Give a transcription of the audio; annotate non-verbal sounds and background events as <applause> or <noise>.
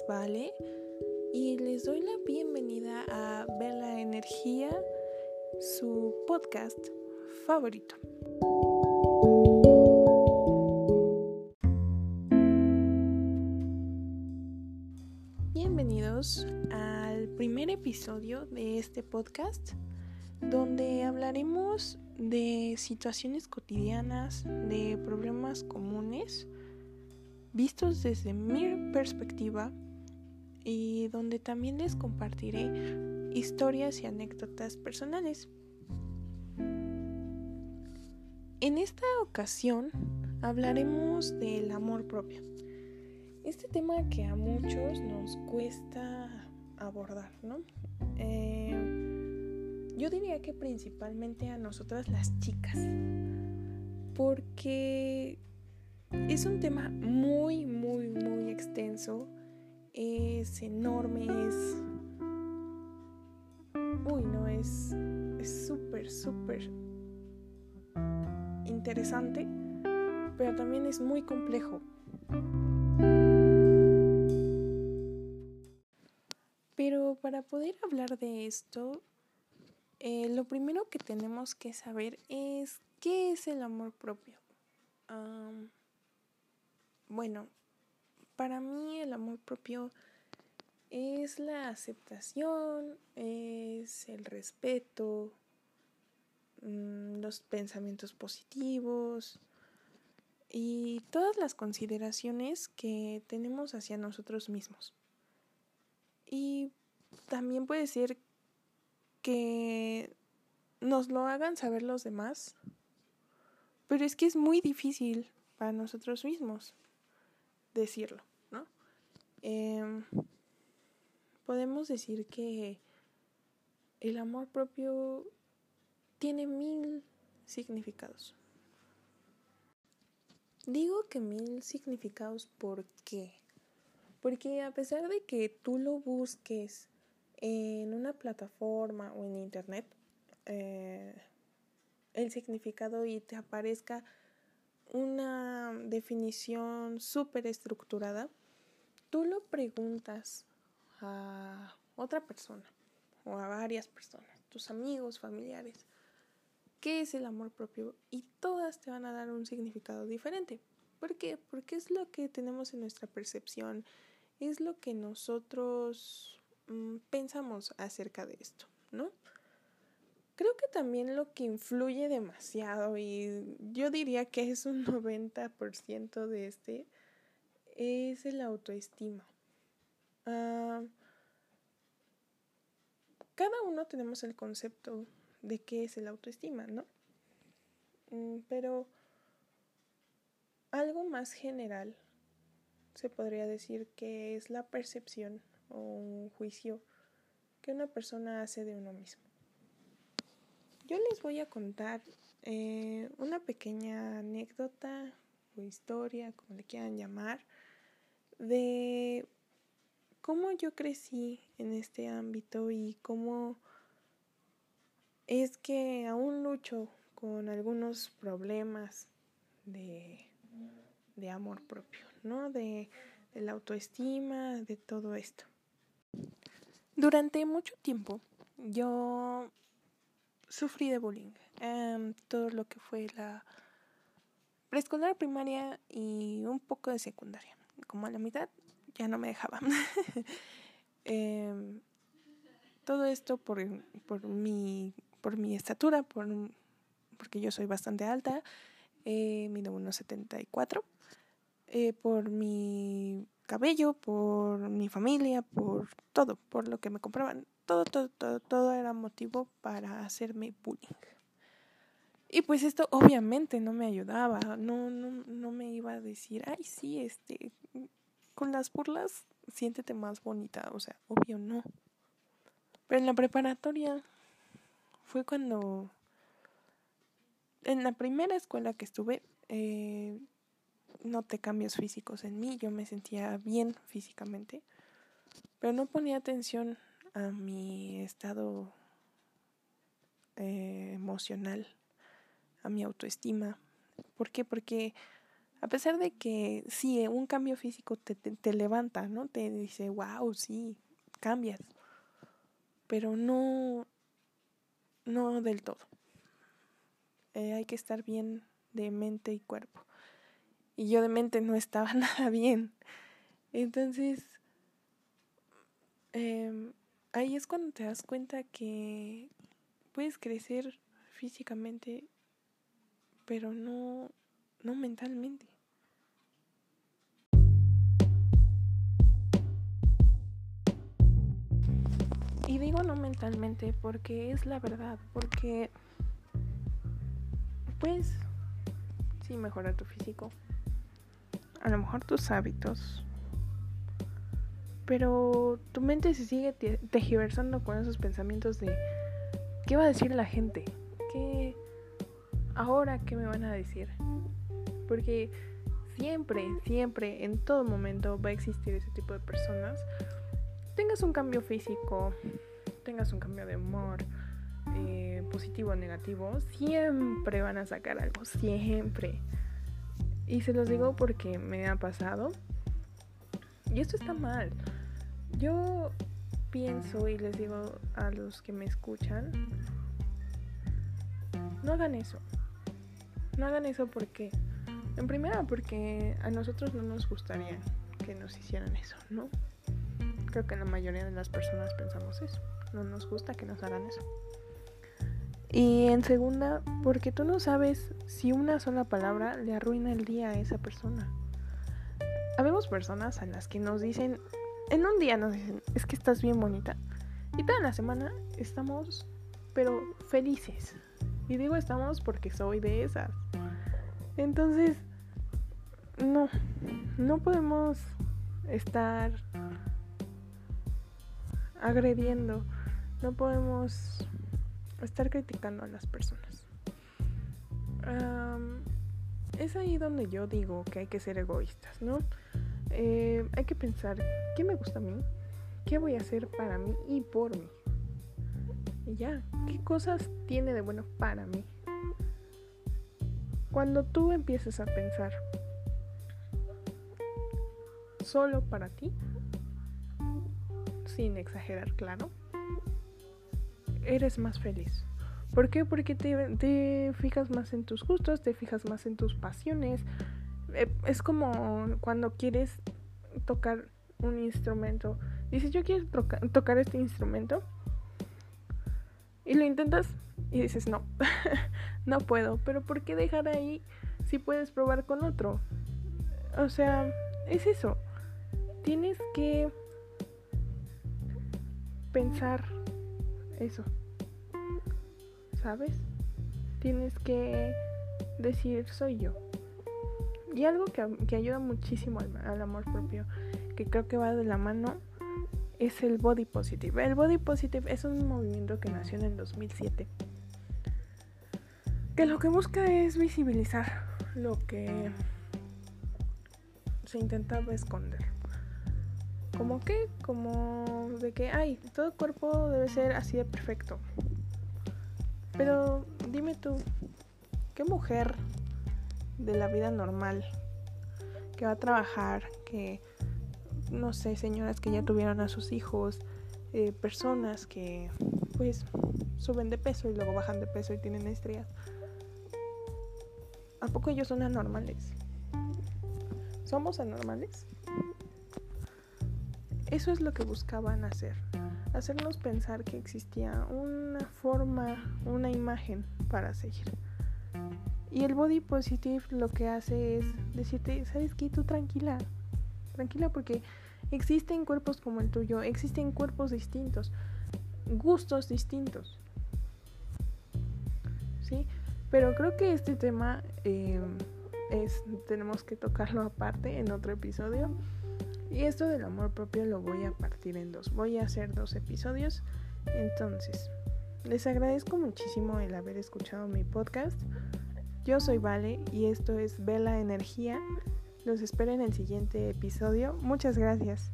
Vale y les doy la bienvenida a Ver la Energía, su podcast favorito. Bienvenidos al primer episodio de este podcast donde hablaremos de situaciones cotidianas, de problemas comunes, vistos desde mi perspectiva y donde también les compartiré historias y anécdotas personales. En esta ocasión hablaremos del amor propio. Este tema que a muchos nos cuesta abordar, ¿no? Eh, yo diría que principalmente a nosotras las chicas, porque es un tema muy, muy, muy extenso, es enorme, es... Uy, no, es súper, súper interesante, pero también es muy complejo. Pero para poder hablar de esto, eh, lo primero que tenemos que saber es qué es el amor propio. bueno, para mí el amor propio es la aceptación, es el respeto, mm, los pensamientos positivos y todas las consideraciones que tenemos hacia nosotros mismos. Y también puede ser que nos lo hagan saber los demás, pero es que es muy difícil para nosotros mismos decirlo, Em, podemos decir que el amor propio tiene mil significados. Digo que mil significados ¿por qué? Porque a pesar de que tú lo busques en una plataforma o en internet eh, el significado y te aparezca una definición súper estructurada, tú lo preguntas a otra persona o a varias personas, tus amigos, familiares, ¿qué es el amor propio? Y todas te van a dar un significado diferente. ¿Por qué? Porque es lo que tenemos en nuestra percepción, es lo que nosotros Mm, pensamos acerca de esto, ¿no? Creo que también lo que influye demasiado y yo diría que es un 90% de este es el autoestima. Ah, cada uno tenemos el concepto de qué es el autoestima, ¿no? Mm, pero algo más general se podría decir que es la percepción o un juicio que una persona hace de uno mismo. Yo les voy a contar eh, una pequeña anécdota o historia, como le quieran llamar, de cómo yo crecí en este ámbito y cómo es que aún lucho con algunos problemas de, de amor propio, ¿no? De, de la autoestima, de todo esto. Durante mucho tiempo yo sufrí de bullying. Em, todo lo que fue la preescolar, primaria y un poco de secundaria. Como a la mitad ya no me dejaban. <laughs> Em, todo esto por, por, mi, por mi estatura, por, porque yo soy bastante alta, eh, mido 1,74, eh, por mi cabello, por mi familia, por todo, por lo que me compraban. Todo, todo, todo, todo era motivo para hacerme bullying. Y pues esto obviamente no me ayudaba, no, no, no me iba a decir, ay, sí, este, con las burlas siéntete más bonita, o sea, obvio no. Pero en la preparatoria fue cuando, en la primera escuela que estuve, eh, noté cambios físicos en mí, yo me sentía bien físicamente, pero no ponía atención a mi estado eh, emocional, a mi autoestima. ¿Por qué? Porque A pesar de que sí, un cambio físico te, te, levanta, ¿no? Te dice, wow, sí, cambias. Pero no, no del todo. Eh, hay que estar bien de mente y cuerpo. Y yo de mente no estaba <laughs> nada bien. Entonces, eh, ahí es cuando te das cuenta que puedes crecer físicamente, pero no, no mentalmente. Y digo no mentalmente porque es la verdad, porque puedes sí mejorar tu físico, a lo mejor tus hábitos, pero tu mente se sigue tejiversando con esos pensamientos de ¿qué va a decir la gente? ¿Qué ahora qué me van a decir? Porque siempre, siempre, en todo momento va a existir ese tipo de personas. Tengas un cambio físico, tengas un cambio de humor, eh, positivo o negativo, siempre van a sacar algo, siempre. Y se los digo porque me ha pasado. Y esto está mal. Yo pienso y les digo a los que me escuchan, no hagan eso. No hagan eso porque, en primera, porque a nosotros no nos gustaría que nos hicieran eso, ¿no? Creo que la mayoría de las personas pensamos eso. No nos gusta que nos hagan eso. Y en segunda, porque tú no sabes si una sola palabra le arruina el día a esa persona. Habemos personas a las que nos dicen, en un día nos dicen, es que estás bien bonita. Y toda la semana estamos, pero felices. Y digo estamos porque soy de esas. Entonces, no, no podemos estar agrediendo, no podemos estar criticando a las personas. es ahí donde yo digo que hay que ser egoístas, ¿no? Eh, hay que pensar, ¿qué me gusta a mí? ¿Qué voy a hacer para mí y por mí? ¿Qué cosas tiene de bueno para mí? Cuando tú empiezas a pensar solo para ti, sin exagerar, claro, eres más feliz. ¿Por qué? Porque te, fijas más en tus gustos, te fijas más en tus pasiones. Eh, es como cuando quieres tocar un instrumento. Dices, yo quiero tocar este instrumento. Y lo intentas y dices, no, <laughs> no puedo. Pero ¿por qué dejar ahí si puedes probar con otro? O sea, es eso. Tienes que pensar eso. ¿Sabes? Tienes que decir soy yo. Y algo que, ayuda muchísimo al, amor propio, que creo que va de la mano, es el body positive. El body positive es un movimiento que nació en el 2007. Que lo que busca es visibilizar lo que se intentaba esconder. ¿Como qué? Como de que, ay, todo cuerpo debe ser así de perfecto. Pero dime tú, ¿qué mujer de la vida normal que va a trabajar, que, no sé, señoras que ya tuvieron a sus hijos, eh, personas que pues suben de peso y luego bajan de peso y tienen estrías? ¿A poco ellos son anormales? ¿Somos anormales? Eso es lo que buscaban hacer, hacernos pensar que existía una forma, una imagen para seguir. Y el body positive lo que hace es decirte, ¿sabes qué? Tú tranquila, tranquila porque existen cuerpos como el tuyo, existen cuerpos distintos, gustos distintos. ¿Sí? Pero creo que este tema eh, es, tenemos que tocarlo aparte en otro episodio. Y esto del amor propio lo voy a partir en dos. Voy a hacer dos episodios. Entonces, les agradezco muchísimo el haber escuchado mi podcast. Yo soy Vale y esto es Vela Energía. Los espero en el siguiente episodio. Muchas gracias.